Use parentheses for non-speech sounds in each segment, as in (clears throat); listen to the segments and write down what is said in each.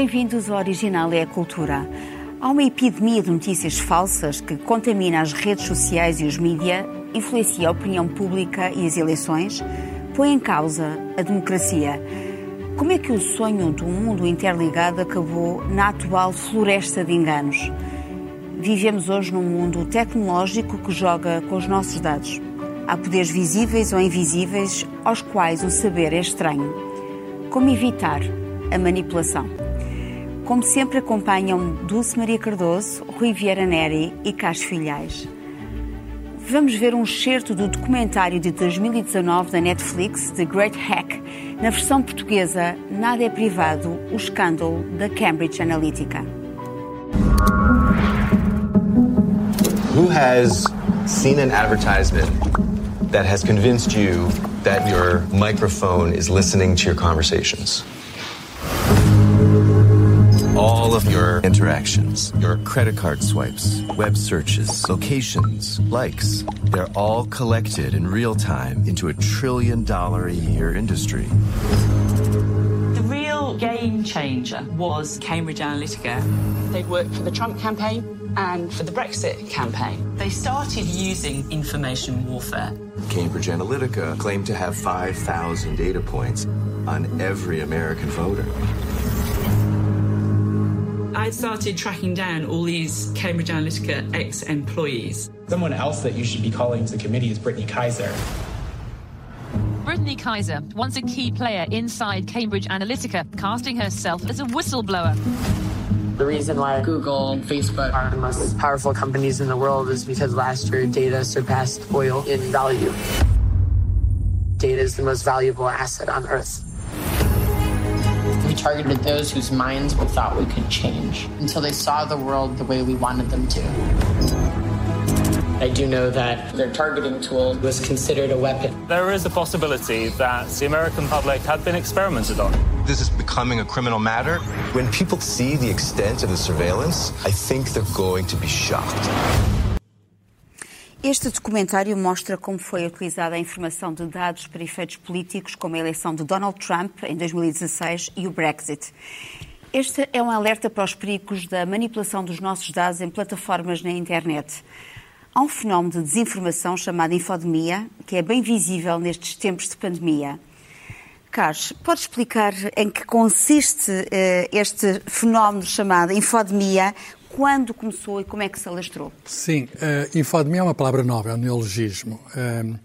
Bem-vindos ao Original é a Cultura. Há uma epidemia de notícias falsas que contamina as redes sociais e os mídia, influencia a opinião pública e as eleições, põe em causa a democracia. Como é que o sonho de um mundo interligado acabou na atual floresta de enganos? Vivemos hoje num mundo tecnológico que joga com os nossos dados. Há poderes visíveis ou invisíveis aos quais o saber é estranho. Como evitar a manipulação? Como sempre, acompanham Dulce Maria Cardoso, Rui Vieira Neri e Cássio Filhais. Vamos ver um excerto do documentário de 2019 da Netflix, The Great Hack, na versão portuguesa Nada é Privado, o escândalo da Cambridge Analytica. Who has seen an advertisement that has convinced you that your microphone is listening to your conversations? All of your interactions, your credit card swipes, web searches, locations, likes, they're all collected in real time into a trillion dollar a year industry. The real game changer was Cambridge Analytica. They worked for the Trump campaign and for the Brexit campaign. They started using information warfare. Cambridge Analytica claimed to have 5,000 data points on every American voter. I started tracking down all these Cambridge Analytica ex employees. Someone else that you should be calling to the committee is Brittany Kaiser. Brittany Kaiser, once a key player inside Cambridge Analytica, casting herself as a whistleblower. The reason why Google and Facebook are the most powerful companies in the world is because last year data surpassed oil in value. Data is the most valuable asset on Earth. We targeted those whose minds we thought we could change until they saw the world the way we wanted them to. I do know that their targeting tool was considered a weapon. There is a possibility that the American public had been experimented on. This is becoming a criminal matter. When people see the extent of the surveillance, I think they're going to be shocked. Este documentário mostra como foi utilizada a informação de dados para efeitos políticos, como a eleição de Donald Trump em 2016 e o Brexit. Este é um alerta para os perigos da manipulação dos nossos dados em plataformas na internet. Há um fenómeno de desinformação chamado infodemia, que é bem visível nestes tempos de pandemia. Carlos, pode explicar em que consiste uh, este fenómeno chamado infodemia, quando começou e como é que se alastrou? Sim, uh, infodemia é uma palavra nova, é um neologismo. Uh,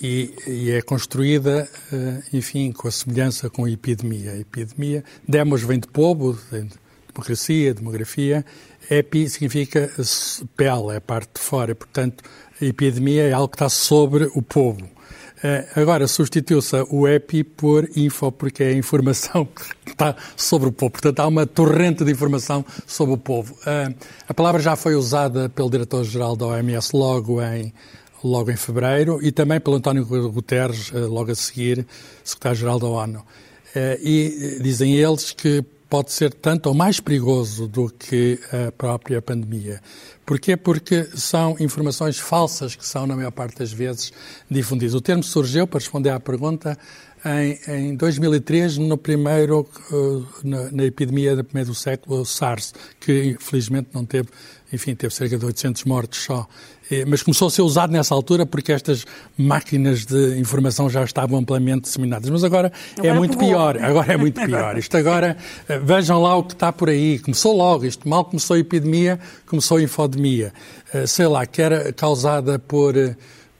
e, e, é construída, uh, enfim, com a semelhança com a epidemia. A epidemia, demos vem de povo, de democracia, demografia. Epi significa pele, é a parte de fora. Portanto, a epidemia é algo que está sobre o povo. Uh, agora, substituiu-se o EPI por info, porque é a informação (laughs) que está sobre o povo. Portanto, há uma torrente de informação sobre o povo. Uh, a palavra já foi usada pelo diretor-geral da OMS logo em, logo em fevereiro e também pelo António Guterres, uh, logo a seguir, secretário-geral da ONU. e dizem eles que pode ser tanto ou mais perigoso do que a própria pandemia. Porquê? Porque são informações falsas que são, na maior parte das vezes, difundidas. O termo surgiu, para responder à pergunta, em, em 2003, no primeiro, uh, na, na, epidemia do século, o SARS, que infelizmente não teve, enfim, teve cerca de 800 mortes só. Mas começou a ser usado nessa altura porque estas máquinas de informação já estavam amplamente disseminadas. Mas agora, é agora é muito pegou. pior. Agora é muito (laughs) pior. Isto agora, eh, vejam lá o que está por aí. Começou logo. Isto mal começou a epidemia, começou a infodemia. Eh, sei lá, que era causada por eh,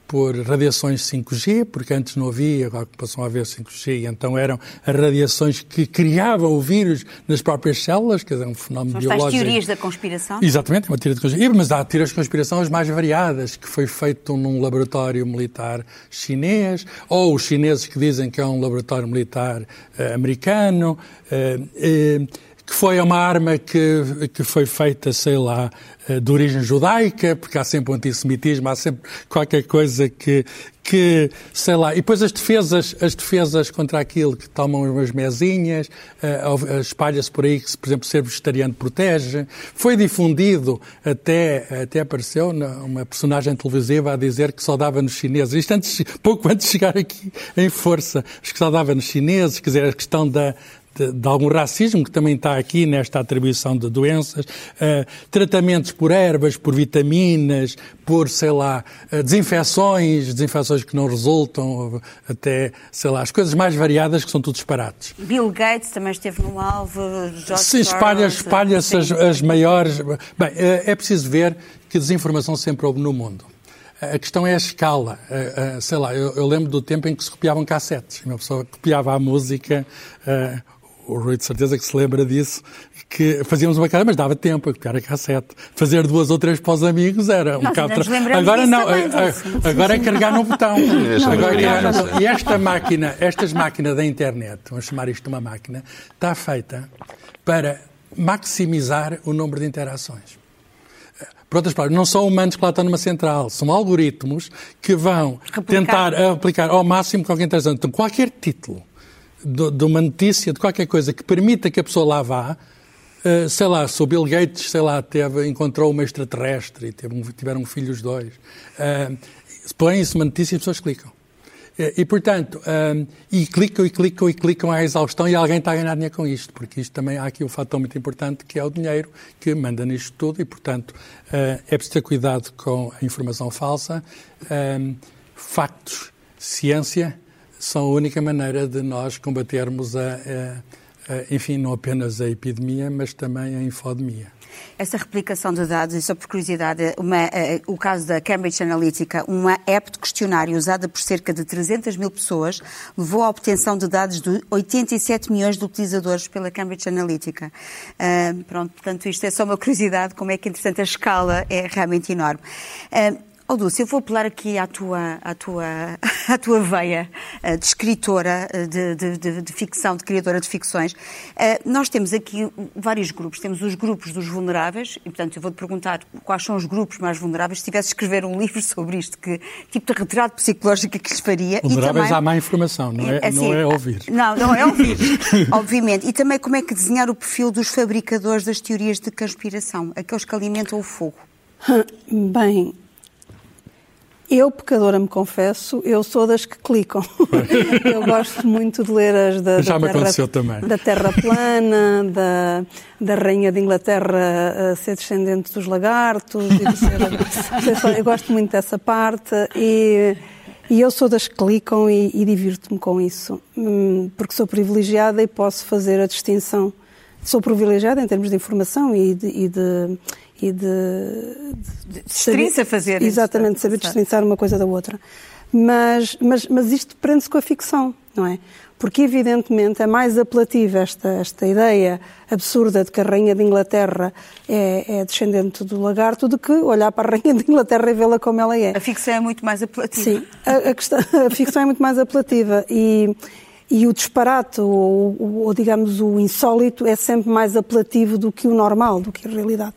por radiações 5G, porque antes não havia, agora passou a haver 5G, então eram as radiações que criavam o vírus nas próprias células, que é um fenómeno São biológico. São teorias da conspiração? Exatamente, uma teoria de conspiração. Mas há teorias de conspiração as mais variadas, que foi feito num laboratório militar chinês, ou os chineses que dizem que é um laboratório militar uh, americano. Uh, uh, que foi uma arma que, que foi feita, sei lá, eh, de origem judaica, porque há sempre o antissemitismo, há sempre qualquer coisa que, que, sei lá, e depois as defesas, as defesas contra aquilo que tomam umas mesinhas, uh, espalha-se por aí que, por exemplo, ser vegetariano protege. Foi difundido, até, até apareceu uma personagem televisiva a dizer que só dava nos chineses, isto antes, pouco antes de chegar aqui em força, que só dava nos chineses, quer dizer, a questão da, de, de, algum racismo que também está aqui nesta atribuição de doenças, uh, tratamentos por ervas, por vitaminas, por, sei lá, uh, desinfecções, desinfecções que não resultam, até, sei lá, as coisas mais variadas que são tudo disparates. Bill Gates também esteve no alvo, George Sim, espalha, espalha-se as, as maiores... Bem, uh, é preciso ver que desinformação sempre houve no mundo. A questão é a escala. sei lá, eu, eu, lembro do tempo em que se copiavam cassetes. Uma pessoa copiava a música, o Rui de certeza que se lembra disso, que fazíamos uma cara, mas dava tempo a copiar a cassete. Fazer duas ou três para os amigos era um bocado... Agora não, também, agora é carregar no botão. (laughs) agora é carregar no... E esta máquina, estas máquinas da internet, vamos chamar isto de uma máquina, está feita para maximizar o número de interações. Por outras palavras, não são humanos que lá estão numa central, são algoritmos que vão Replicar. tentar aplicar ao máximo qualquer interação. Então, qualquer título de, de, uma notícia, de qualquer coisa que permita que a pessoa lá vá, uh, sei lá, se o Bill Gates, sei lá, teve, encontrou uma extraterrestre e teve tiveram filhos dois, uh, põe isso uma notícia e as pessoas clicam. Uh, e, portanto, e clicam e clicam e clicam à exaustão e alguém está a ganhar dinheiro com isto, porque isto também há aqui um fator muito importante que é o dinheiro que manda nisto tudo e, portanto, é preciso ter cuidado com a informação falsa, factos, ciência são a única maneira de nós combatermos, a, a, a, enfim, não apenas a epidemia, mas também a infodemia. Essa replicação de dados, e só por curiosidade, uma, uh, o caso da Cambridge Analytica, uma app de questionário usada por cerca de 300 mil pessoas, levou à obtenção de dados de 87 milhões de utilizadores pela Cambridge Analytica. Uh, pronto, portanto, isto é só uma curiosidade, como é que, entretanto, a escala é realmente enorme. Uh, Oh, Dulce, eu vou apelar aqui à tua, à tua, (laughs) à tua veia eh, de escritora eh, de, de, de, de ficção, de criadora de ficções. Eh, nós temos aqui vários grupos. Temos os grupos dos vulneráveis, e portanto eu vou-te perguntar quais são os grupos mais vulneráveis. Se tivesse de escrever um (laughs) livro sobre isto, que tipo de retrato psicológico é que lhes faria? Vulneráveis também, à má informação, não é, assim, não é ouvir. Não, não é ouvir, (laughs) obviamente. E também como é que desenhar o perfil dos fabricadores das teorias de conspiração, aqueles que alimentam o fogo. Bem, eu, pecadora, me confesso, eu sou das que clicam. eu gosto muito de ler as da, Já da, me terra, aconteceu também. da Terra Plana, da, da Rainha de Inglaterra a ser descendente dos lagartos. Ser, (laughs) eu gosto muito dessa parte e, e eu sou das que clicam e, e divirto-me com isso, hum, porque sou privilegiada e posso fazer a distinção. Sou privilegiada em termos de informação e de, e de e de, de, de fazer exatamente saber destrinçar uma coisa da outra. Mas mas mas isto prende-se com a ficção não é? Porque evidentemente é mais apelativa esta esta ideia absurda de que a rainha de Inglaterra é, é descendente do lagarto do que olhar para a rainha de Inglaterra e vê-la como ela é. A ficção é muito mais apelativa. Sim a, a, questão, a ficção é muito mais apelativa e e o disparate, ou, ou, digamos o insólito, é sempre mais apelativo do que o normal, do que a realidade.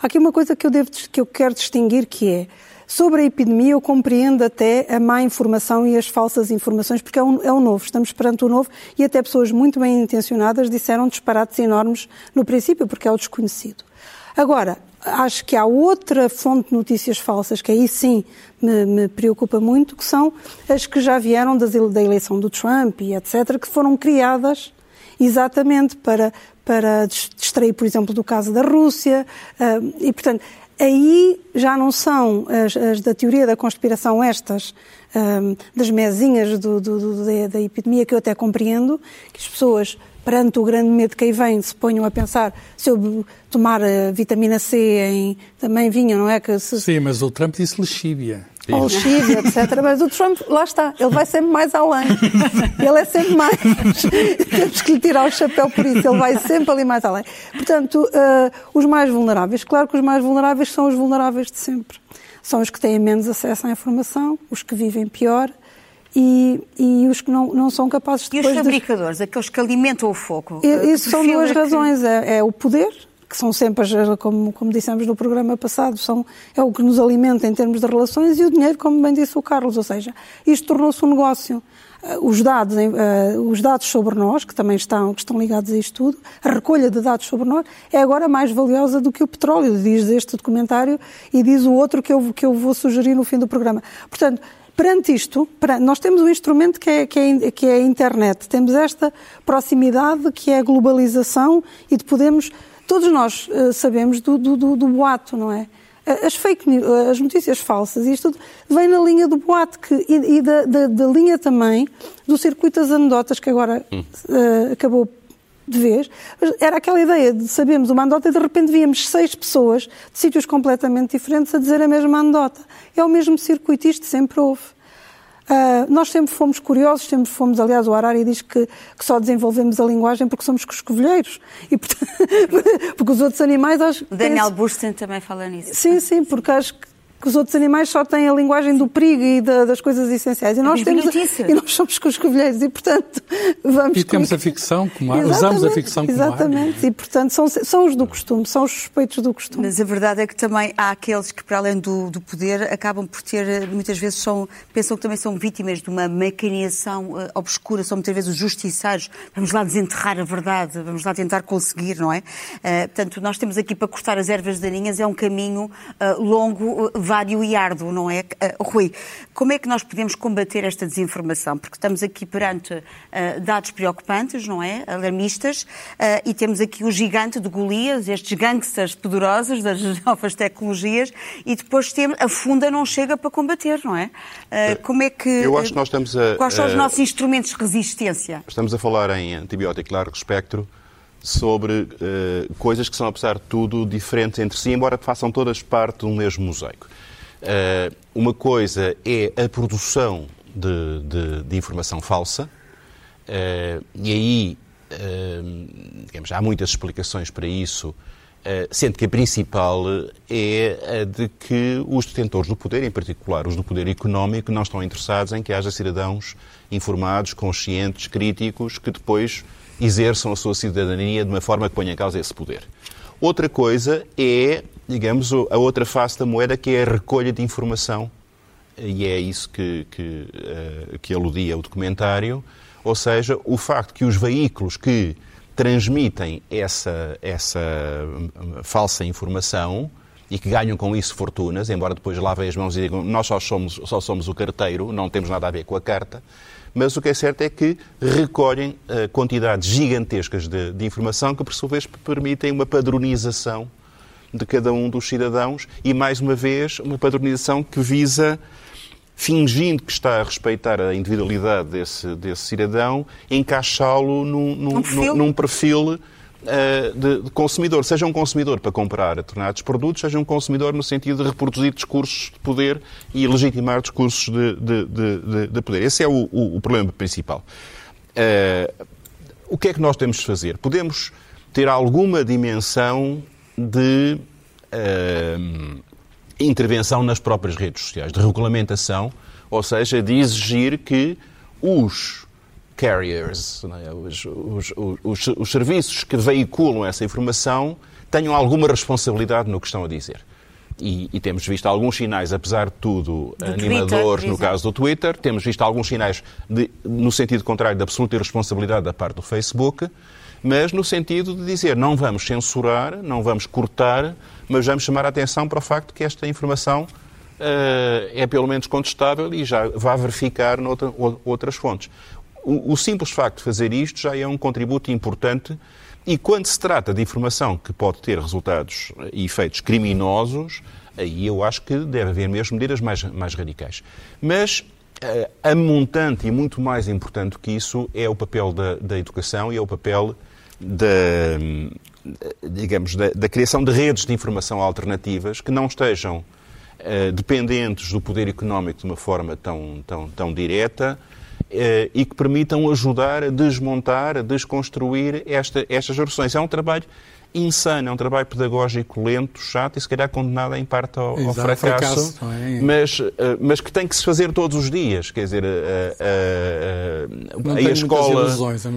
Há aqui uma coisa que eu, devo, que eu quero distinguir que é Sobre a epidemia, eu compreendo até a má informação e as falsas informações, porque é o, é o novo, estamos perante o novo e até pessoas muito bem intencionadas disseram disparates enormes no princípio, porque é o desconhecido. Agora, acho que há outra fonte de notícias falsas que aí sim me, me preocupa muito, que são as que já vieram das, da eleição do Trump e etc., que foram criadas exatamente para, para distrair, por exemplo, do caso da Rússia. Uh, e, portanto, aí já não são as, as da teoria da conspiração estas, ah, das mesinhas do, do, do, da, epidemia, que eu até compreendo, que as pessoas, perante o grande medo que aí vem, se ponham a pensar, se eu tomar a vitamina C em, também vinha, não é? Que se... Sim, mas o Trump disse lexívia ao Chile, etc. Mas o Trump, lá está, ele vai sempre mais além. Ele é sempre mais. (laughs) Temos que lhe tirar o chapéu por isso, ele vai sempre ali mais além. Portanto, uh, os mais vulneráveis, claro que os mais vulneráveis são os vulneráveis de sempre. São os que têm menos acesso à informação, os que vivem pior. E, e, os que não, não são capazes de. E os fabricadores, de... aqueles que alimentam o fogo? Isso são duas razões. Que... É, é, o poder, que são sempre, como, como dissemos no programa passado, são, é o que nos alimenta em termos de relações, e o dinheiro, como bem disse o Carlos, ou seja, isto tornou-se um negócio. Uh, os dados, uh, os dados sobre nós, que também estão, que estão ligados a isto tudo, a recolha de dados sobre nós, é agora mais valiosa do que o petróleo, diz este documentário e diz o outro que eu, que eu vou sugerir no fim do programa. Portanto, Perante isto, nós temos um instrumento que é, que, é, que é a internet, temos esta proximidade que é a globalização e de podemos. Todos nós uh, sabemos do, do, do, do boato, não é? as fake news, as notícias falsas, e isto tudo vem na linha do boato que, e, e da, da, da, linha também do circuito das anedotas que agora uh, acabou de vez. Era aquela ideia de sabermos uma anedota e de repente víamos seis pessoas de sítios completamente diferentes a dizer a mesma anedota. É o mesmo circuito, isto sempre houve. Uh, nós sempre fomos curiosos, sempre fomos, aliás, o Harari diz que, que só desenvolvemos a linguagem porque somos coscovilheiros. E, portanto, (laughs) porque os outros animais... Acho, Daniel Bursten também fala nisso. Sim, sim, porque acho que que os outros animais só têm a linguagem do perigo e da, das coisas essenciais. E nós, temos, (laughs) e nós somos com os covilheiros e, portanto, (laughs) vamos... E temos a ficção como ar, usamos a ficção como Exatamente, e, portanto, são, são os do costume, são os suspeitos do costume. Mas a verdade é que também há aqueles que, para além do, do poder, acabam por ter, muitas vezes, são, pensam que também são vítimas de uma mecanização uh, obscura, são muitas vezes os justiçados. Vamos lá desenterrar a verdade, vamos lá tentar conseguir, não é? Uh, portanto, nós temos aqui para cortar as ervas daninhas, é um caminho uh, longo, vário e árduo, não é? Uh, Rui, como é que nós podemos combater esta desinformação? Porque estamos aqui perante uh, dados preocupantes, não é? Alarmistas, uh, e temos aqui o gigante de Golias, estes gangsters poderosos das (laughs) novas tecnologias, e depois temos, a funda não chega para combater, não é? como é que. Eu acho que nós estamos a. Quais são os nossos instrumentos de resistência? Estamos a falar em antibiótico largo espectro sobre uh, coisas que são, apesar de tudo, diferentes entre si, embora façam todas parte do mesmo mosaico. Uh, uma coisa é a produção de, de, de informação falsa, uh, e aí digamos, há muitas explicações para isso, sendo que a principal é a de que os detentores do poder, em particular os do poder económico, não estão interessados em que haja cidadãos informados, conscientes, críticos, que depois exerçam a sua cidadania de uma forma que ponha em causa esse poder. Outra coisa é digamos, a outra face da moeda que é a recolha de informação, e é isso que, que, uh, que aludia o documentário, ou seja, o facto que os veículos que transmitem essa, essa hum, falsa informação e que ganham com isso fortunas, embora depois lavem as mãos e digam nós só somos, só somos o carteiro, não temos nada a ver com a carta, mas o que é certo é que recolhem uh, quantidades gigantescas de, de informação que, por sua vez, permitem uma padronização de cada um dos cidadãos e, mais uma vez, uma padronização que visa, fingindo que está a respeitar a individualidade desse, desse cidadão, encaixá-lo num, num, um perfil, num perfil de, de, consumidor. Seja um consumidor para comprar determinados produtos, seja um consumidor no sentido de reproduzir discursos de poder e legitimar discursos de, de, de poder. Esse é o, o, o problema principal. Uh, o que é que nós temos de fazer? Podemos ter alguma dimensão de uh, intervenção nas próprias redes sociais, de regulamentação, ou seja, de exigir que os carriers, é? os, os, os, os, serviços que veiculam essa informação, tenham alguma responsabilidade no que estão a dizer. E, e temos visto alguns sinais, apesar de tudo, do animadores Twitter, no caso do Twitter, temos visto alguns sinais de, no sentido contrário de absoluta irresponsabilidade da parte do Facebook mas no sentido de dizer não vamos censurar, não vamos cortar, mas vamos chamar a atenção para o facto que esta informação uh, é pelo menos contestável e já vai verificar noutra, outras fontes. O, o simples facto de fazer isto já é um contributo importante e quando se trata de informação que pode ter resultados e efeitos criminosos, aí eu acho que deve haver mesmo medidas mais, mais radicais. Mas uh, a montante e muito mais importante que isso é o papel da, da educação e é o papel da, digamos, da, da, criação de redes de informação alternativas que não estejam uh, dependentes do poder económico de uma forma tão, tão, tão direta e que permitam ajudar a desmontar, a desconstruir esta, estas gerações. É um trabalho insano, é um trabalho pedagógico lento, chato e se calhar condenado em parte ao, ao fracasso, fracasso é? mas, eh, mas que tem que se fazer todos os dias. Quer dizer, a, a, a, a escola, ilusões, a,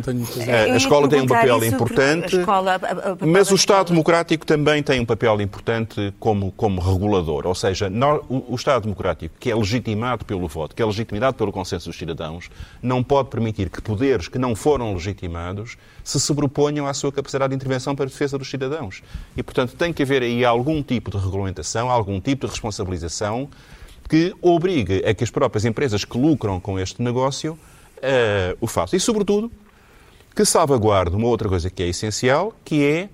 escola tem um papel importante, escola, mas o Estado democrático também tem um papel importante como, como regulador. Ou seja, o, o Estado democrático, que é legitimado pelo voto, que é legitimado pelo consenso dos cidadãos, não pode permitir que poderes que não foram legitimados se sobreponham à sua capacidade de intervenção para a defesa dos cidadãos. E, portanto, tem que haver aí algum tipo de regulamentação, algum tipo de responsabilização que obrigue a que as próprias empresas que lucram com este negócio uh, o façam. E, sobretudo, que salvaguarde uma outra coisa que é essencial, que é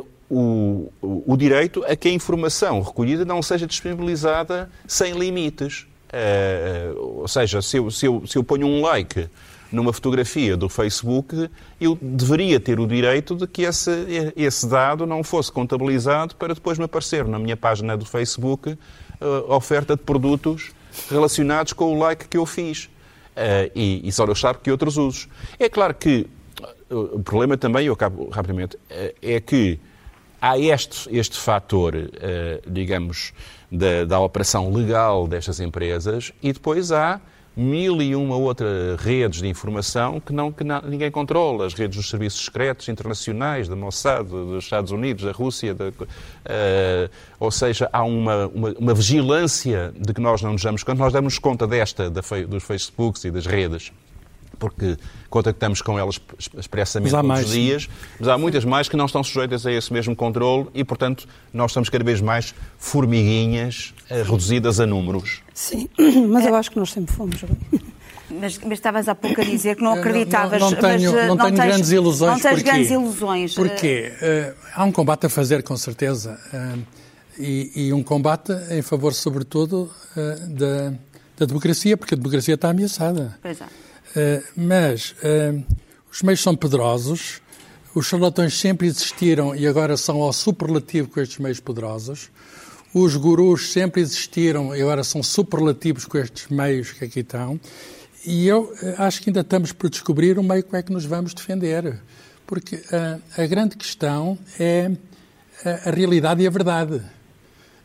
uh, o, o, direito a que a informação recolhida não seja disponibilizada sem limites. Uh, ou seja, se eu, se, eu, se eu ponho um like numa fotografia do Facebook, eu deveria ter o direito de que esse, esse dado não fosse contabilizado para depois me aparecer na minha página do Facebook uh, oferta de produtos relacionados com o like que eu fiz. Uh, e, e só eu sabe que outros usos. É claro que o problema também, eu acabo rapidamente, é que há este, este fator, digamos, da, da operação legal destas empresas e depois há mil e uma outras redes de informação que, não, que não, ninguém controla. As redes dos serviços secretos internacionais, da Mossad, dos Estados Unidos, da Rússia. uh, ou seja, há uma, uma, uma, vigilância de que nós não nos damos conta. Nós damos conta desta, da, dos Facebooks e das redes porque contactamos com elas expressamente todos mais. os dias, mas há muitas mais que não estão sujeitas a esse mesmo controle e, portanto, nós estamos cada vez mais formiguinhas eh, reduzidas a números. Sim, (clears throat) mas eu acho que nós sempre fomos. Mas, mas, estavas há pouco a dizer que não acreditavas. Não, não, não tenho, mas, não, não tenho tens, grandes ilusões. Não tens porquê? grandes ilusões. Porquê? Uh, há um combate a fazer, com certeza. Uh, e, e, um combate em favor, sobretudo, uh, da, da democracia, porque a democracia está ameaçada. Pois é. Eh, mas uh, os meios são poderosos, os charlatões sempre existiram e agora são ao superlativo com estes meios poderosos. Os gurus sempre existiram e agora são superlativos com estes meios que aqui estão. E eu eh, acho que ainda estamos por descobrir o meio como é que nos vamos defender. Porque uh, a grande questão é a, a realidade e a verdade.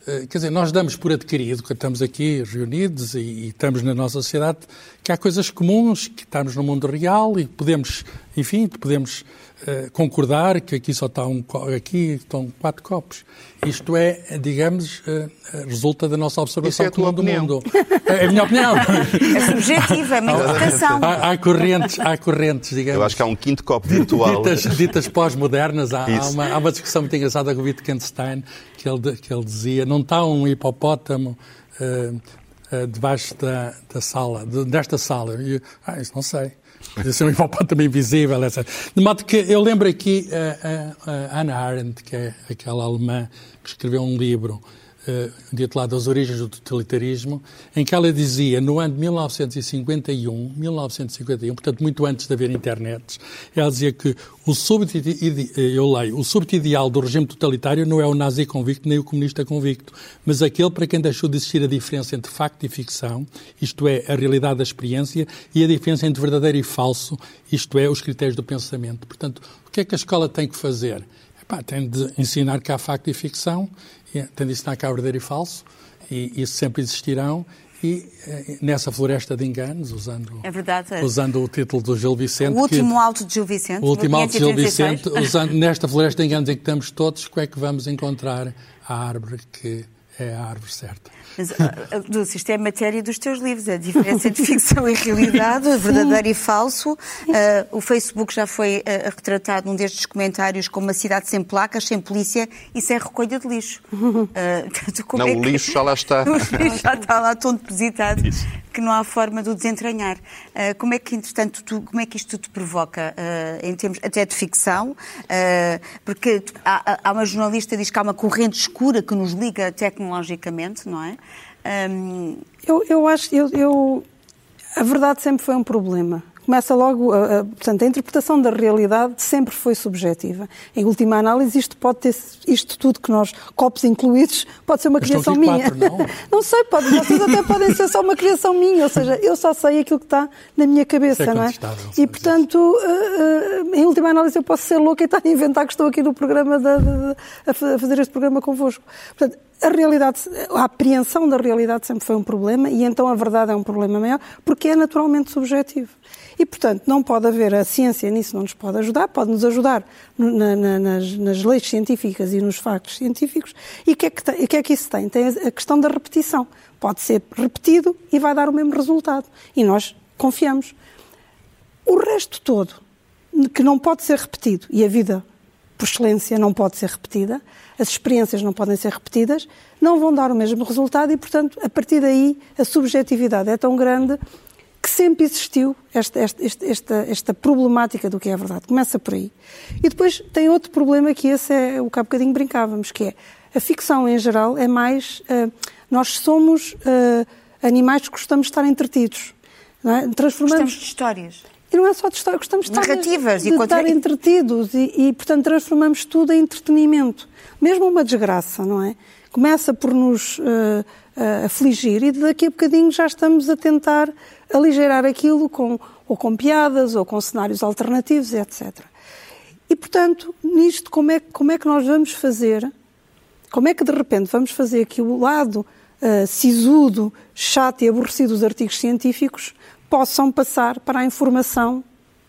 Eh, quer dizer, nós damos por adquirido, quando estamos aqui reunidos e, e, estamos na nossa sociedade, que há coisas comuns, que estamos no mundo real e podemos, enfim, podemos uh, concordar que aqui só está um aqui estão quatro copos. Isto é, digamos, uh, resulta da nossa observação é comum do mundo. É a minha opinião. É subjetiva, é uma (laughs) interpretação. Há, há, correntes, há correntes, digamos. Eu acho que há um quinto copo virtual. Ditas, ditas pós-modernas. Há, há, uma, há uma discussão muito engraçada com o Wittgenstein, que ele, que ele dizia, não está um hipopótamo uh, uh, debaixo da, da sala, de, desta sala. E, ah, isso não sei. Ser um hipopótamo invisível, etc. De modo que eu lembro aqui a, a, a Arendt, que é aquela alemã que escreveu um livro intitulado As Origens do Totalitarismo, em que ela dizia, no ano de 1951, 1951, portanto muito antes de haver internet, ela dizia que o súbito, eu leio, o ideal do regime totalitário não é o nazi convicto nem o comunista convicto, mas aquele para quem deixou de existir a diferença entre facto e ficção, isto é, a realidade da experiência, e a diferença entre verdadeiro e falso, isto é, os critérios do pensamento. Portanto, o que é que a escola tem que fazer? Epá, tem de ensinar que há facto e ficção tem de ensinar cá verdadeiro e falso, e isso sempre existirão, e eh, nessa floresta de enganos, usando, é verdade, é. usando o título do Gil Vicente. O último que, alto de Gil Vicente. O último alto de Gil Vicente, usando nesta floresta de enganos em que estamos todos, como é que vamos encontrar a árvore que é a árvore certa. Mas, Dulce, isto é matéria dos teus livros, a diferença entre ficção e realidade, verdadeiro e falso. Uh, o Facebook já foi uh, retratado num destes comentários como uma cidade sem placas, sem polícia e sem recolha de lixo. (laughs) Uh, não, é o lixo já lá está. (laughs) o lixo já está lá tão depositado Isso. que não há forma de o desentranhar. como é que, entretanto, tu, como é que isto te provoca, em termos até de ficção? porque há, há uma jornalista que diz que há uma corrente escura que nos liga tecnologicamente, não é? Um... Eu, eu acho, eu, eu, a verdade sempre foi um problema. Começa logo, a, a, portanto, a interpretação da realidade sempre foi subjetiva. Em última análise, isto pode ter, isto tudo que nós, copos incluídos, pode ser uma Mas criação minha. Quatro, não? (laughs) não sei, pode, vocês até podem ser só uma criação minha, ou seja, eu só sei aquilo que está na minha cabeça, é não é? E, portanto, uh, uh, em última análise, eu posso ser louca e estar a inventar que estou aqui no programa, a fazer este programa convosco. Portanto, a realidade, a apreensão da realidade sempre foi um problema e então a verdade é um problema maior porque é naturalmente subjetivo. E, portanto, não pode haver, a ciência nisso não nos pode ajudar, pode nos ajudar na, na, nas, nas, leis científicas e nos factos científicos. E o que, é que, que é que isso tem? Tem a questão da repetição. Pode ser repetido e vai dar o mesmo resultado. E nós confiamos. O resto todo, que não pode ser repetido, e a vida por excelência, não pode ser repetida, as experiências não podem ser repetidas, não vão dar o mesmo resultado e, portanto, a partir daí a subjetividade é tão grande que sempre existiu esta, esta, esta, esta, problemática do que é a verdade. Começa por aí. E depois tem outro problema que esse é o que há bocadinho brincávamos, que é a ficção em geral é mais. Uh, nós somos uh, animais que gostamos de estar entretidos. É? Transformamos... Gostamos de histórias. E não é só de histórias, gostamos de narrativas estar, de, de estar entretidos e, e, portanto, transformamos tudo em entretenimento. Mesmo uma desgraça, não é? Começa por nos uh, uh, afligir e daqui a bocadinho já estamos a tentar aligerar aquilo com, ou com piadas ou com cenários alternativos, etc. E, portanto, nisto, como é, como é que nós vamos fazer? Como é que, de repente, vamos fazer que o lado uh, sisudo, chato e aborrecido dos artigos científicos possam passar para a informação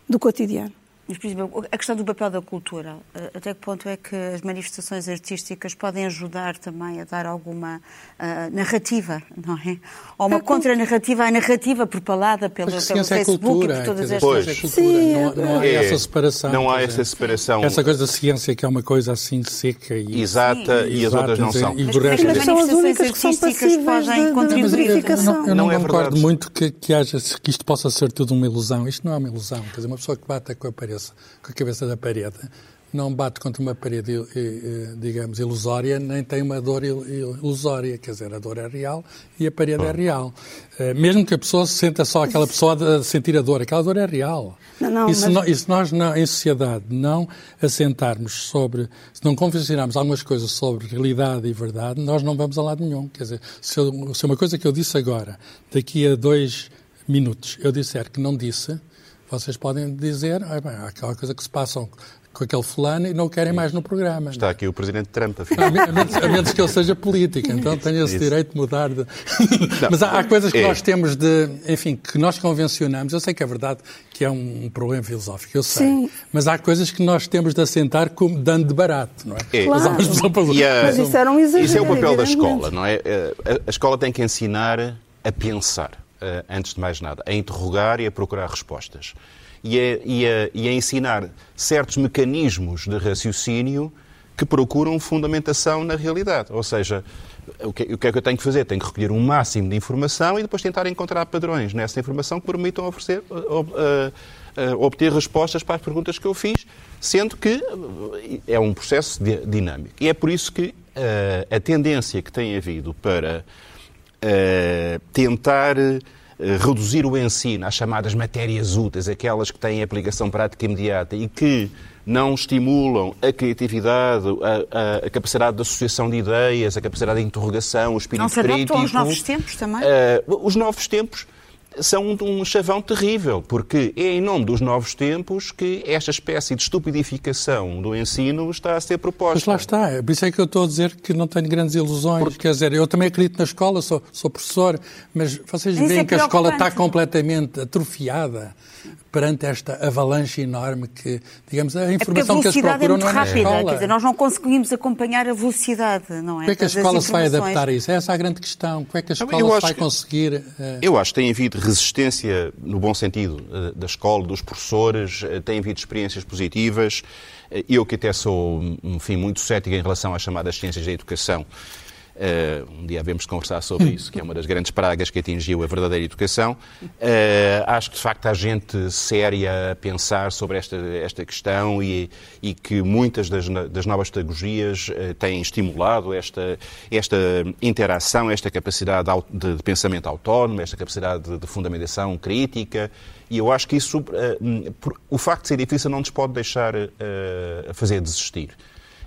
do cotidiano. Mas, por exemplo, a questão do papel da cultura, eh, até que ponto é que as manifestações artísticas podem ajudar também a dar alguma uh, narrativa, não é? Ou uma é contranarrativa à narrativa propalada pelo, pelo é Facebook cultura, e por todas estas... Pois. É Sim, não, não há é, essa separação. Não há essa separação. Essa coisa da ciência que é uma coisa assim seca e... Exata Sim. e as outras não são. E Mas, mas são as únicas que são passíveis podem contribuir. Eu não, eu não, não concordo muito que, que, haja, que isto possa ser tudo uma ilusão. Isto não é uma ilusão. Quer dizer, uma pessoa que bate com a parede com a cabeça da parede, não bate contra uma parede, digamos, ilusória, nem tem uma dor ilusória. Quer dizer, a dor é real e a parede é real. Eh, mesmo que a pessoa se sinta só aquela pessoa a sentir a dor, aquela dor é real. Não, não, e, se mas... nós, e se nós, não, em sociedade, não assentarmos sobre, se não convencionarmos algumas coisas sobre realidade e verdade, nós não vamos a lado nenhum. Quer dizer, se, eu, se uma coisa que eu disse agora, daqui a dois minutos, eu disser que não disse, vocês podem dizer, ah, bem, há aquela coisa que se passam com aquele fulano e não o querem mais no programa. Está aqui o Presidente Trump. A, menos, a menos que ele seja político, então tenho esse Isso. direito de mudar. De... Mas há, há, coisas que é. nós temos de, enfim, que nós convencionamos. Eu sei que é verdade que é um, problema filosófico, eu sei. Sim. Mas há coisas que nós temos de assentar como dando de barato, não é? é. Claro. Mas, a... Mas isso era um exagero. Isso é o papel da escola, não é? A escola tem que ensinar a pensar, antes de mais nada, a interrogar e a procurar respostas e a, e, a, e a ensinar certos mecanismos de raciocínio que procuram fundamentação na realidade. Ou seja, o que, o que, é que eu tenho que fazer? Tenho que recolher um máximo de informação e depois tentar encontrar padrões nessa informação que permitam oferecer, uh, uh, uh, obter respostas para as perguntas que eu fiz, sendo que é um processo dinâmico. E é por isso que a tendência que tem havido para tentar eh, reduzir o ensino às chamadas matérias úteis, aquelas que têm aplicação prática imediata e que não estimulam a criatividade, a, a, a, capacidade de associação de ideias, a capacidade de interrogação, o espírito não se crítico. aos novos tempos também? Uh, os novos tempos são um chavão terrível, porque é em nome dos novos tempos que esta espécie de estupidificação do ensino está a ser proposta. Mas lá está, é por isso é que eu estou a dizer que não tenho grandes ilusões. Porque... Quer dizer, eu também acredito na escola, sou, sou professor, mas vocês veem é que a escola está completamente atrofiada perante esta avalanche enorme que, digamos, a informação é que eles procuram é não é rápida, escola. Quer dizer, nós não conseguimos acompanhar a velocidade, não é? Como é que a escola se vai adaptar a isso? Essa é a grande questão. Como é que a escola se vai conseguir... Uh... Eu acho que tem havido resistência, no bom sentido, uh, da escola, dos professores, uh, tem havido experiências positivas. Eu que até sou, enfim, muito cético em relação às chamadas ciências da educação, Uh, um dia havemos de conversar sobre isso, que é uma das grandes pragas que atingiu a verdadeira educação. Uh, acho que, de facto, há gente séria a pensar sobre esta, esta questão e, e que muitas das, das novas pedagogias uh, têm estimulado esta, esta interação, esta capacidade de, de pensamento autónomo, esta capacidade de, de, fundamentação crítica. E eu acho que isso, o facto de ser difícil, não nos pode deixar fazer desistir.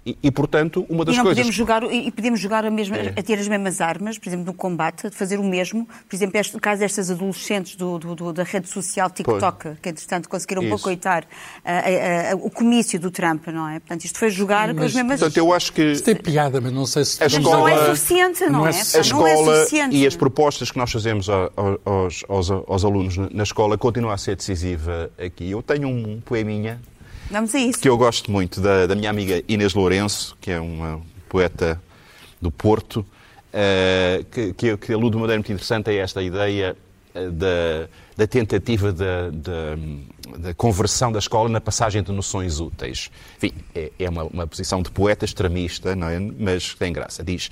E, e, portanto, uma das e não coisas... Podemos jogar, e podemos jogar a, mesma, é. a ter as mesmas armas, por exemplo, no combate, fazer o mesmo. Por exemplo, este, no caso destas adolescentes do, do, do, da rede social TikTok, pois. que, entretanto, conseguiram Isso. boicotar uh, uh, uh, o comício do Trump, não é? Portanto, isto foi jogar com as mesmas... Portanto, eu acho que... Isto é piada, mas não sei se... A escola... Não é suficiente, não, não é? é? A escola não é suficiente. e as propostas que nós fazemos aos, aos, aos alunos na escola continuam a ser decisiva aqui. Eu tenho um poeminha Vamos a isso. Que eu gosto muito, da, da minha amiga Inês Lourenço, que é uma poeta do Porto, uh, que, que, que alude de uma maneira muito interessante a esta ideia da, da tentativa da, da, da, conversão da escola na passagem de noções úteis. Enfim, é, é uma, uma, posição de poeta extremista, não é? mas tem graça. Diz,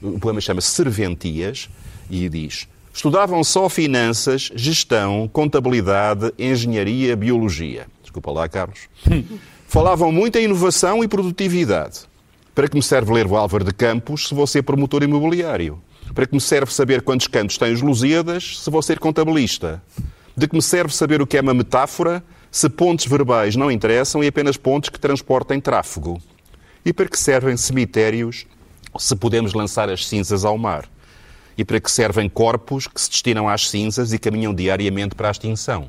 o poema chama-se Serventias e diz Estudavam só finanças, gestão, contabilidade, engenharia, biologia. Desculpa lá, Carlos. (laughs) Falavam muito em inovação e produtividade. Para que me serve ler o Álvaro de Campos se vou ser promotor imobiliário? Para que me serve saber quantos cantos têm os Lusíadas se vou ser contabilista? De que me serve saber o que é uma metáfora se pontes verbais não interessam e apenas pontes que transportem tráfego? E para que servem cemitérios se podemos lançar as cinzas ao mar? E para que servem corpos que se destinam às cinzas e caminham diariamente para a extinção?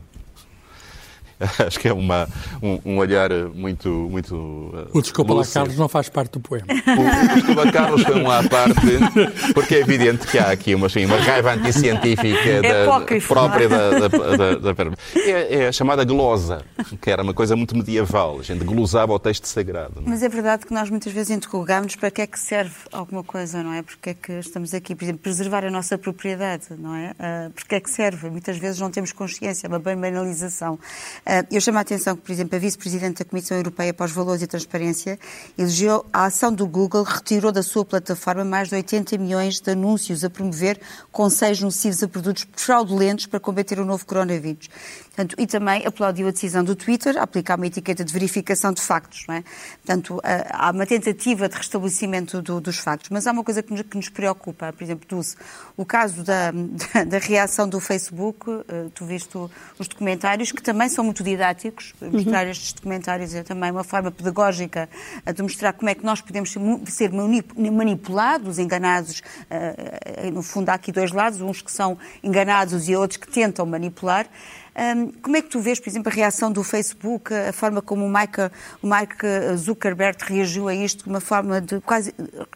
(laughs) Acho que é uma, um, um olhar muito. muito uh, o Desculpa lá, Carlos, não faz parte do poema. O, o Desculpa Carlos foi um à parte, porque é evidente que há aqui uma, assim, uma raiva anticientífica é da, própria da, da, da, da é, é, a chamada glosa, que era uma coisa muito medieval. A gente glosava o texto sagrado. Não? É? Mas é verdade que nós muitas vezes interrogamos para que é que serve alguma coisa, não é? Porque é que estamos aqui, por exemplo, preservar a nossa propriedade, não é? Uh, porque é que serve? Muitas vezes não temos consciência, é uma banalização. Uh, eu chamo a atenção que, por exemplo, a vice-presidente da Comissão Europeia para os Valores e Transparência elogiou a ação do Google, retirou da sua plataforma mais de 80 milhões de anúncios a promover conselhos nocivos a produtos fraudulentos para combater o novo coronavírus. Portanto, e também aplaudiu a decisão do Twitter a aplicar uma etiqueta de verificação de factos. Não é? Portanto, há uma tentativa de restabelecimento do, dos factos. Mas há uma coisa que nos, que nos preocupa, por exemplo, Dulce, o caso da, da, (laughs) da, reação do Facebook, eh, tu viste os documentários, que também são muito didáticos. Mostrar uhum. estes documentários é também uma forma pedagógica de mostrar como é que nós podemos ser manipulados, enganados. Eh, eh, no fundo, há aqui dois lados, uns que são enganados e outros que tentam manipular. Como é que tu vês, por exemplo, a reação do Facebook, a forma como o Mike, Zuckerberg reagiu a isto de uma forma de quase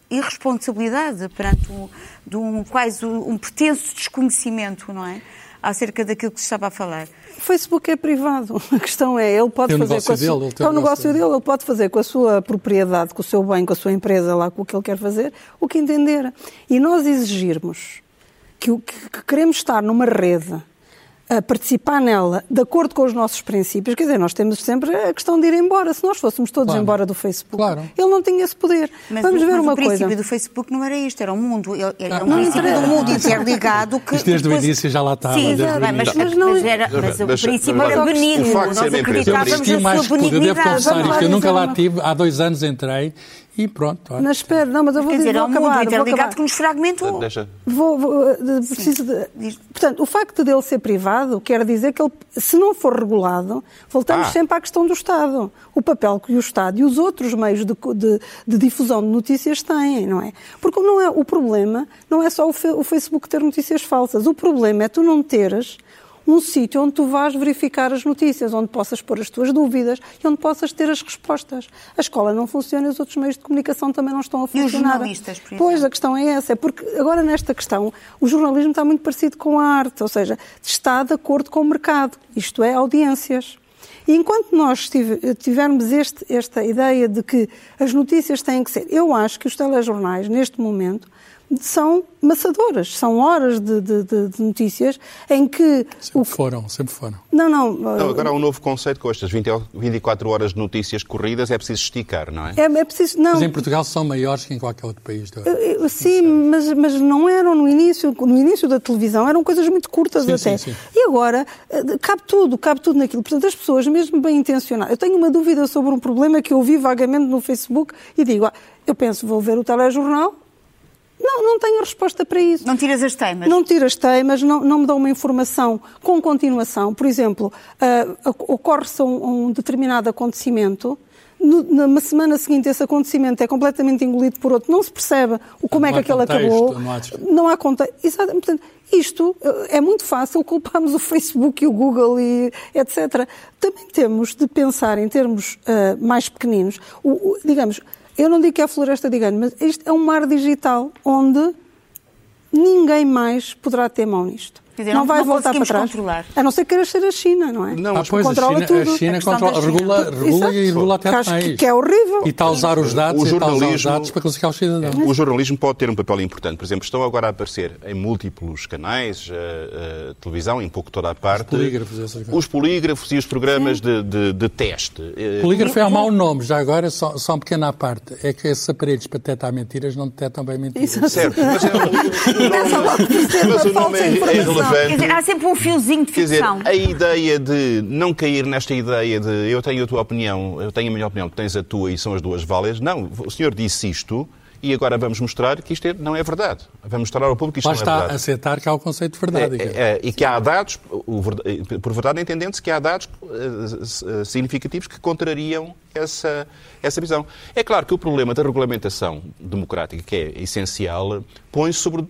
irresponsabilidade perante um, um quase um pretenso desconhecimento, não é? Acerca daquilo que se estava a falar. O Facebook é privado. (laughs) A questão é, ele pode fazer com a dele, sua... é o negócio dele, ele pode fazer com a sua propriedade, com o seu bem, com a sua empresa, lá com o que ele quer fazer, o que entender. E nós exigirmos que, que queremos estar numa rede a participar nela de acordo com os nossos princípios, quer dizer, nós temos sempre a questão de ir embora. Se nós fôssemos todos claro. embora do Facebook, claro. ele não tinha esse poder. Mas Vamos o, ver mas uma o princípio coisa. do Facebook não era isto, era um mundo. Era um não, princípio do mundo interligado que. Isto desde depois... o início já lá estava. Sim, mas, mas, não... mas, era, mas, mas o princípio era benigno. Nós acreditávamos na sua benignidade. Eu devo confessar isto, eu nunca lá tive, há dois anos entrei e pronto. Olha. Mas espera, não, mas eu vou Quer dizer, dizer, é um acabar, mundo interligado que nos fragmentou. Deixa. Vou, vou, preciso de, portanto, o facto dele ser privado quer dizer que ele, se não for regulado, voltamos ah. sempre à questão do Estado. O papel que o Estado e os outros meios de, de, de difusão de notícias têm, não é? Porque não é, o problema não é só o, o Facebook ter notícias falsas. O problema é tu não teres um sítio onde tu vais verificar as notícias, onde possas pôr as tuas dúvidas e onde possas ter as respostas. A escola não funciona e os outros meios de comunicação também não estão a funcionar. E os jornalistas, por exemplo? Pois, a questão é essa. É porque agora nesta questão o jornalismo está muito parecido com a arte, ou seja, está de acordo com o mercado, isto é, audiências. E enquanto nós tivermos este, esta ideia de que as notícias têm que ser, eu acho que os telejornais, neste momento, são maçadoras, são horas de, de, de notícias em que... Sempre o... foram, sempre foram. Não, não... não agora há um novo conceito com estas 20, 24 horas de notícias corridas, é preciso esticar, não é? É, é preciso... Não. Mas em Portugal são maiores que em qualquer outro país. Da... Sim, mas, mas não eram no início, no início da televisão, eram coisas muito curtas sim, até. Sim, sim. E agora, eh, cabe tudo, cabe tudo naquilo. Portanto, as pessoas, mesmo bem intencionadas... Eu tenho uma dúvida sobre um problema que eu vi vagamente no Facebook e digo, ah, eu penso, vou ver o telejornal, não, não tenho resposta para isso. Não tiras as teimas? Não tiras teimas, não, não me dão uma informação com continuação. Por exemplo, uh, ocorre-se um, um, determinado acontecimento, no, numa semana seguinte esse acontecimento é completamente engolido por outro, não se percebe o, como não é que aquele contexto, acabou. Não há, não há contexto. Exatamente. Portanto, isto eh, é muito fácil culparmos o Facebook e o Google e etc. Também temos de pensar em termos uh, mais pequeninos. O, o, digamos, eu não digo que é a floresta de engano, mas isto é um mar digital onde ninguém mais poderá ter mão nisto. Dizer, não, não- vai não voltar para trás. controlar. A não ser que queiras ser a China, não é? Não, Ah, pois, a controla China, tudo. a China A controla, China. regula, regula e regula até Que acho que- é horrível. E está a usar os dados, O a usar os jornalismo- dados para classificar os cidadãos. O jornalismo pode ter um papel importante. Por exemplo, estão agora a aparecer em múltiplos canais, eh, eh, televisão, em pouco toda a parte. polígrafos, essas coisas. Os polígrafos e os programas de, de- de teste. Eh, Polígrafo é um mau nome, já agora, só, só um pequeno à parte. É que esses aparelhos para detectar mentiras não detectam bem mentiras. Certo, mas, é, (laughs) por ser mas o nome é, é Quer dizer, há sempre um fiozinho de Quer dizer, ficção. a ideia de não cair nesta ideia de eu tenho a tua opinião, eu tenho a minha opinião, tu tens a tua e são as duas válidas. Não, o senhor disse isto e agora vamos mostrar que isto é- não é verdade. Vamos mostrar ao público que isto Lá não é está a verdade. aceitar que há o conceito de verdade. É, é, é, e que há dados, verd- por verdade entendendo-se que há dados eh, eh, significativos que contrariam essa, essa visão. É claro que o problema da regulamentação democrática, que é essencial, põe-se sobre,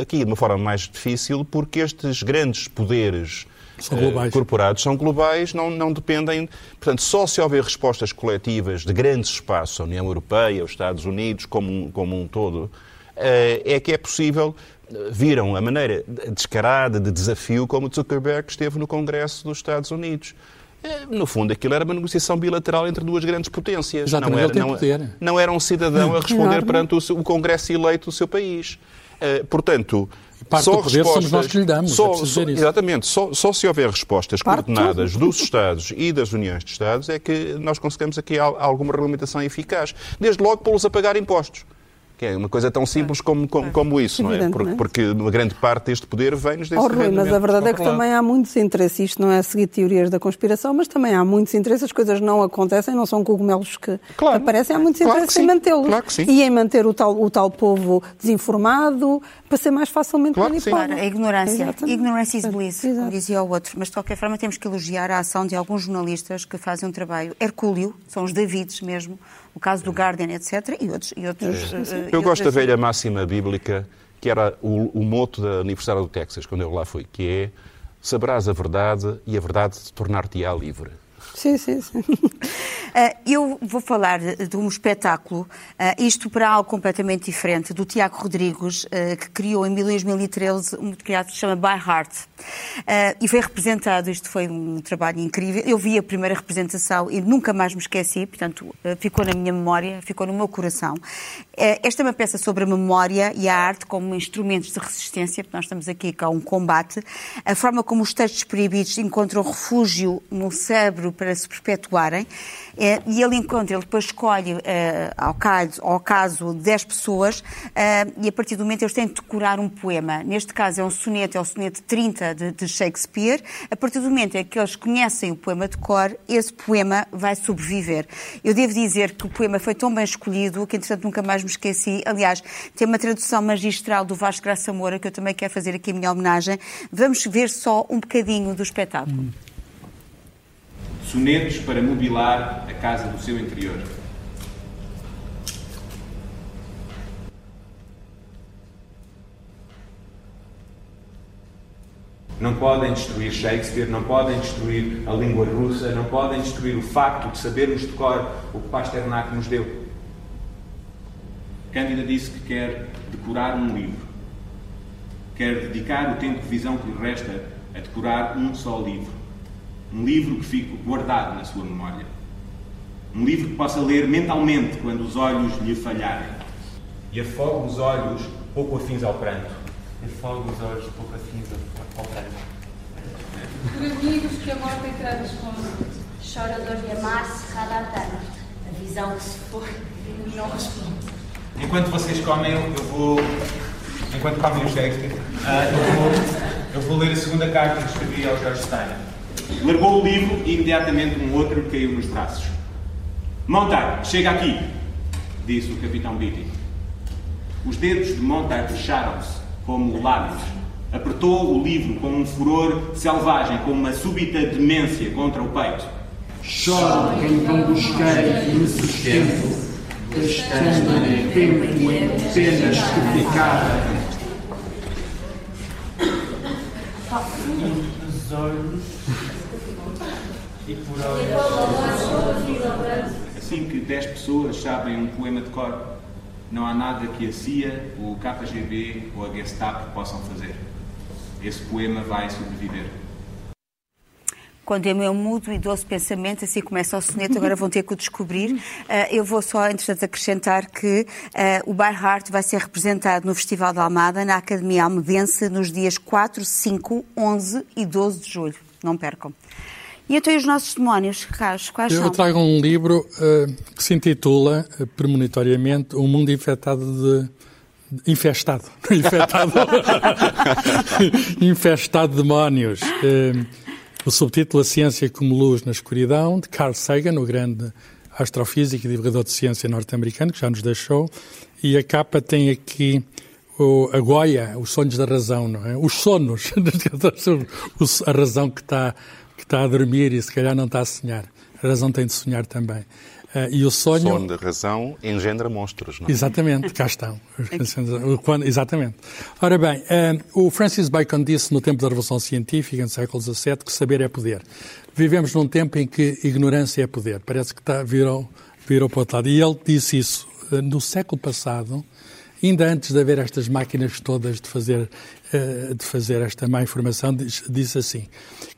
aqui de uma forma mais difícil, porque estes grandes poderes São eh, globais. corporados são globais, não, não dependem. Portanto, só se houver respostas coletivas de grandes espaços, a União Europeia, os Estados Unidos, como um, como um todo, eh, é que é possível. eh, Viram a maneira descarada de desafio como Zuckerberg esteve no Congresso dos Estados Unidos. No fundo, aquilo era uma negociação bilateral entre duas grandes potências. Exatamente, não, era, não, poder. não era um cidadão a (laughs) responder Enorme. perante o, o Congresso eleito do seu país. Portanto, parte só do poder somos respostas- nós que lhe damos, é Só, preciso só- exatamente. Só, só se houver respostas Parte coordenadas dos Estados e das Uniões de Estados é que nós conseguimos aqui al- alguma regulamentação eficaz. Desde logo, pô-los a pagar impostos. Que é uma coisa tão simples como, como, como isso, não é? Porque, Evidentemente. porque uma grande parte deste poder vem-nos desse Oh, Rui, mas a verdade é que também há muitos interesses. Isto não é seguir teorias da conspiração, mas também há muitos interesses. As coisas não acontecem, não são cogumelos que, Claro. aparecem. Há muitos Claro interesses em mantê-los. Claro que sim. E em manter o tal, o tal povo desinformado para ser mais facilmente Claro que sim. manipulado. Claro, a ignorância. Exatamente. Ignorância is bliss, como dizia o outro. Mas, de qualquer forma, temos que elogiar a ação de alguns jornalistas que fazem um trabalho hercúleo, são os Davids mesmo, o caso do Guardian, etc., e outros. E outros eh, Eu e gosto da velha máxima bíblica, que era o, o moto da Universidade do Texas, quando eu lá fui, que é saberás a verdade e a verdade tornar-te-á livre. Sim, sim, sim. (laughs) Ah, eu vou falar de um espetáculo, ah, isto para algo completamente diferente, do Tiago Rodrigues, ah, que criou em 2013 um teatro que se chama By Heart. E foi representado, isto foi um trabalho incrível. Eu vi a primeira representação e nunca mais me esqueci, portanto, ficou na minha memória, ficou no meu coração. Esta é uma peça sobre a memória e a arte como instrumentos de resistência, porque nós estamos aqui com um combate. A forma como os textos proibidos encontram refúgio no cérebro para se perpetuarem. Eh, e ele encontra, ele depois escolhe, eh, ao, caso, ao caso, 10 pessoas eh, e a partir do momento eles têm de decorar um poema. Neste caso é um soneto, é o soneto 30 de, de Shakespeare. A partir do momento em que eles conhecem o poema de cor, esse poema vai sobreviver. Eu devo dizer que o poema foi tão bem escolhido que, entretanto, nunca mais me esqueci. Aliás, tem uma tradução magistral do Vasco Graça Moura, que eu também quero fazer aqui a minha homenagem. Vamos ver só um bocadinho do espetáculo. Sonetos para mobilar a casa do seu interior. Não podem destruir Shakespeare, não podem destruir a língua russa, não podem destruir o facto de sabermos de cor o que Pasternak nos deu. Cândida disse que quer decorar um livro. Quer dedicar o tempo de visão que lhe resta a decorar um só livro. Um livro que fique guardado na sua memória. Um livro que possa ler mentalmente quando os olhos lhe falharem. E afogue os olhos pouco afins ao pranto. Afogue os olhos pouco afins ao pranto. Por amigos que a morte entradas com chora dor de amar cerrada a tana. A visão que se foi não responde. Enquanto vocês comem, eu vou. Enquanto comem o Shakespeare, ah, eu, vou, eu vou ler a segunda carta que escrevi ao George Steiner. Largou o livro e imediatamente um outro lhe caiu nos braços. Montag, chega aqui, disse o capitão Beatty. Os dedos de Montag fecharam-se, como lábios. Apertou o livro com um furor selvagem, com uma súbita demência contra o peito. Choro quem vão buscar e me sustento, gastando em tempo em penas que ficaram. Os olhos e por Assim que 10 pessoas sabem um poema de cor, não há nada que a CIA, o KGB ou a Gestapo possam fazer. esse poema vai sobreviver. Quando é meu mudo e doce pensamento, assim começa o soneto, agora vão ter que o descobrir. Uh, eu vou só, entretanto, acrescentar que uh, o Barhart vai ser representado no Festival da Almada, na Academia Almedense, nos dias 4, 5, 11 e 12 de julho. Não percam. E então e os nossos demónios, Carlos, quais eu são? Eu trago um livro uh, que se intitula, premonitoriamente, O Mundo Infectado de infestado. (laughs) Infectado. infestado de demónios. O subtítulo A Ciência como Luz na Escuridão, de Carl Sagan, o grande astrofísico e divulgador de ciência norte-americano, que já nos deixou. E a capa tem aqui o, a Goya, os sonhos da razão, não é? Os sonos, (laughs) a razão que está, está a dormir e se calhar não está a sonhar. A razão tem de sonhar também. Uh, e o sonho... Sono de razão engendra monstros, não é? Exatamente, cá estão. (laughs) Exatamente. Ora bem, uh, o Francis Bacon disse no tempo da Revolução Científica, no século XVII, que saber é poder. Vivemos num tempo em que ignorância é poder. Parece que está, virou, virou para o outro lado. E ele disse isso uh, no século passado, ainda antes de haver estas máquinas todas de fazer, de fazer esta má informação, disse assim: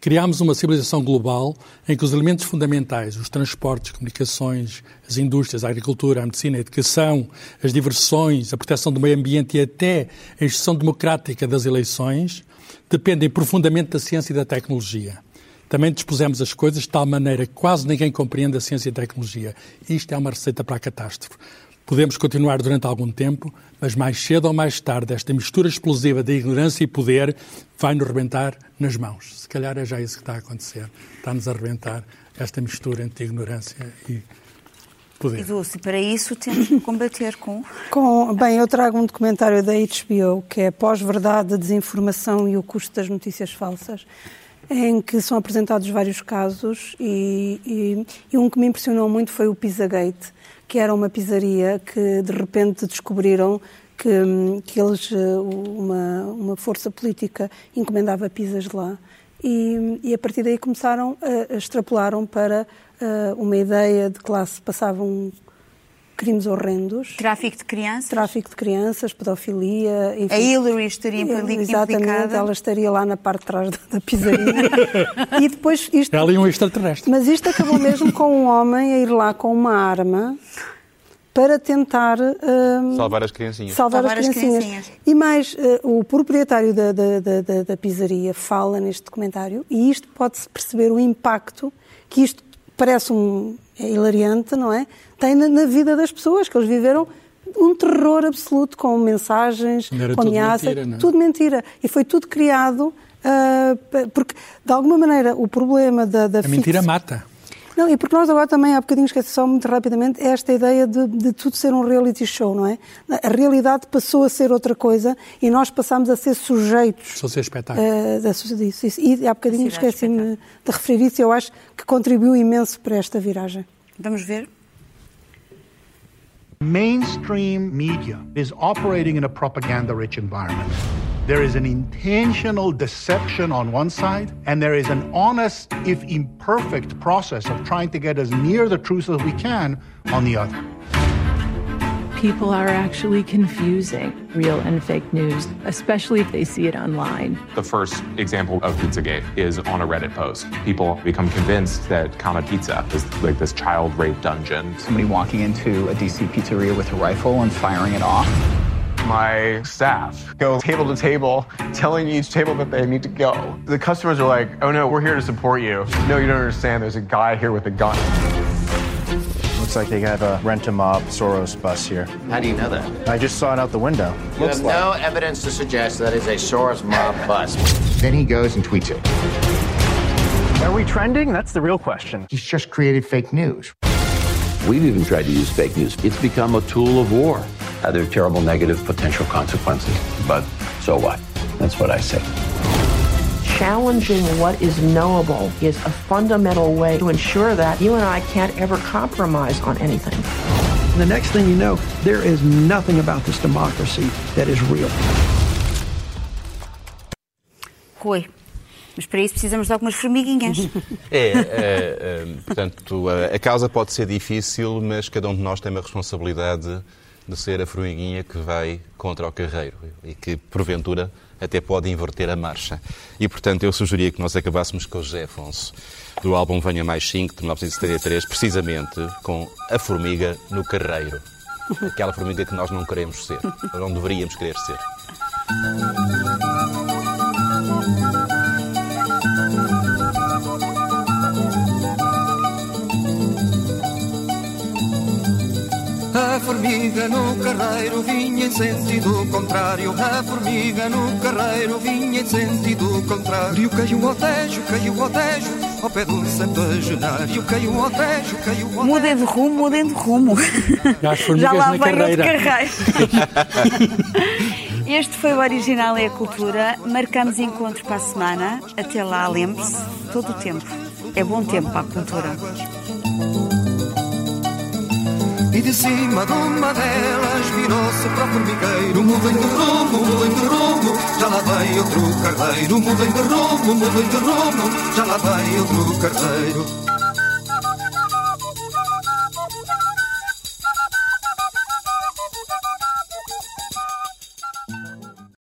Criámos uma civilização global em que os elementos fundamentais, os transportes, comunicações, as indústrias, a agricultura, a medicina, a educação, as diversões, a proteção do meio ambiente e até a instituição democrática das eleições, dependem profundamente da ciência e da tecnologia. Também dispusemos as coisas de tal maneira que quase ninguém compreende a ciência e a tecnologia. Isto é uma receita para a catástrofe. Podemos continuar durante algum tempo, mas mais cedo ou mais tarde esta mistura explosiva de ignorância e poder vai nos rebentar nas mãos. Se calhar é já isso que está a acontecer. Está-nos a rebentar esta mistura entre ignorância e poder. E Dulce, para isso temos que combater com... (laughs) com... Bem, eu trago um documentário da HBO que é Pós-Verdade, Desinformação e o Custo das Notícias Falsas em que são apresentados vários casos e, e, e um que me impressionou muito foi o Pizzagate, que era uma pizzaria que de repente descobriram que, que eles, eh, uma, uma força política encomendava pizzas lá. E, e a partir daí começaram, a, a extrapolaram para uh, uma ideia de que lá se passavam crimes horrendos. Tráfico de crianças? Tráfico de crianças, pedofilia. Enfim. A Hillary estaria implicada? Exatamente, ela estaria lá na parte de trás da, da pizzaria. e depois isto... Ela e um extraterrestre. Mas isto acabou mesmo com um homem a ir lá com uma arma para tentar um, salvar as criancinhas. Salvar, salvar as, criancinhas. as, criancinhas. E mais, uh, o proprietário da, da, da, da, pizzaria fala neste documentário e isto pode-se perceber o impacto que isto parece um é hilariante, não é? Tem na, na, vida das pessoas, que eles viveram um terror absoluto com mensagens, com ameaças, tudo, é? tudo mentira. E foi tudo criado uh, porque, de alguma maneira, o problema da, da A mentira mata. Não, e porque nós agora também, há bocadinho esqueci só muito rapidamente, é esta ideia de, de, tudo ser um reality show, não é? A realidade passou a ser outra coisa e nós passamos a ser sujeitos. A ser espetáculo. Uh, disso, isso. E há bocadinho esqueci-me de referir isso e eu acho que contribuiu imenso para esta viragem. Vamos ver. Mainstream media is operating in a propaganda rich environment. There is an intentional deception on one side, and there is an honest, if imperfect, process of trying to get as near the truth as we can on the other people are actually confusing real and fake news, especially if they see it online. The first example of Pizzagate is on a Reddit post. People become convinced that Kama Pizza is like this child rape dungeon. Somebody walking into a DC pizzeria with a rifle and firing it off my staff go table to table telling each table that they need to go. The customers are like, oh no, we're here to support you. No, you don't understand. There's a guy here with a gun. Looks like they have a rent-a-mob Soros bus here. How do you know that? I just saw it out the window. You Looks have like. no evidence to suggest that is a Soros mob bus. Then he goes and tweets it. Are we trending? That's the real question. He's just created fake news. We've even tried to use fake news. It's become a tool of war. Uh, there are terrible negative potential consequences. But so what? That's what I say challenging what is knowable is a fundamental way to ensure that you and I can't ever compromise on anything. The next thing you know, there is nothing about this democracy that is real. Rui, mas para isso precisamos de algumas formiguinhas. (laughs) É, é, é portanto, a, a causa pode ser difícil, mas cada um de nós tem uma responsabilidade de ser a formiguinha que vai contra o carreiro e que, porventura, até pode inverter a marcha. E, portanto, eu sugeria que nós acabássemos com o José Afonso, do álbum Venha Mais 5, de 1973, precisamente com a formiga no carreiro. Aquela formiga que nós não queremos ser, ou não deveríamos querer ser. Formiga no carreiro vinha em sentido contrário. A formiga no carreiro vinha em sentido contrário. Caiu ao tejo, caiu ao tejo, ao pé do centenário. Caiu ao tejo, caiu ao tejo. Mudem de rumo, mudem de rumo. As Já lá outro carreira. carreiro. (laughs) Este foi o Original é a Cultura. Marcamos encontro para a semana. Até lá, lembre-se, todo o tempo. É bom tempo para a cultura. E de cima de uma delas virou-se para o formigueiro. Mudem de rumo, mudem de rumo Já lá vai outro carreiro Mudem de rumo, mudem de rumo Já lá vai outro carreiro